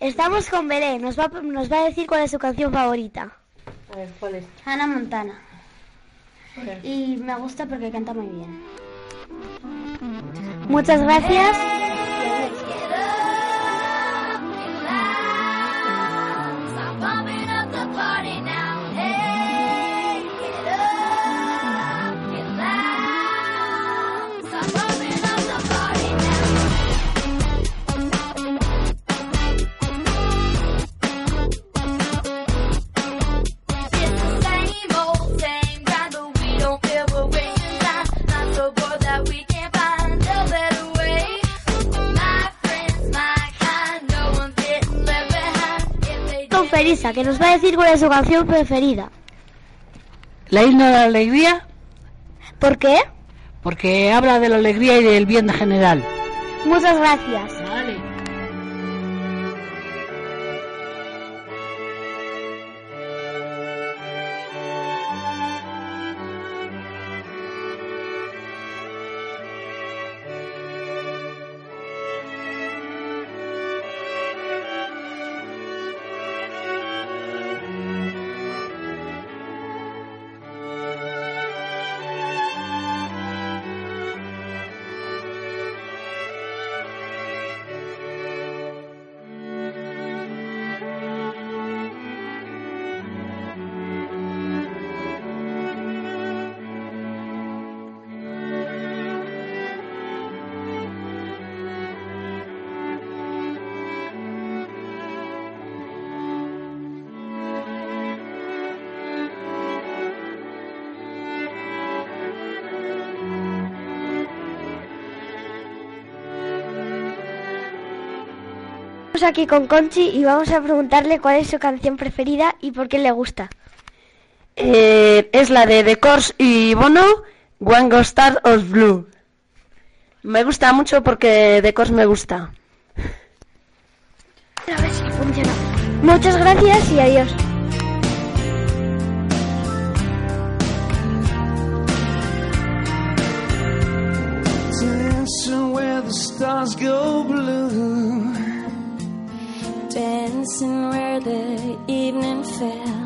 Estamos con Belén, nos va, nos va a decir cuál es su canción favorita. A ver, ¿cuál es? Hannah Montana. Y me gusta porque canta muy bien. Muchas gracias. Felisa, que nos va a decir cuál es su canción preferida. La isla de la alegría, ¿Por qué? porque habla de la alegría y del bien general. Muchas gracias. Vale. Estamos aquí con Conchi y vamos a preguntarle cuál es su canción preferida y por qué le gusta. Eh, es la de The Course y Bono, One Go Star of Blue. Me gusta mucho porque The Course me gusta. A ver si funciona. Muchas gracias y adiós. Dancing where the stars go blue. Dancing where the evening fell.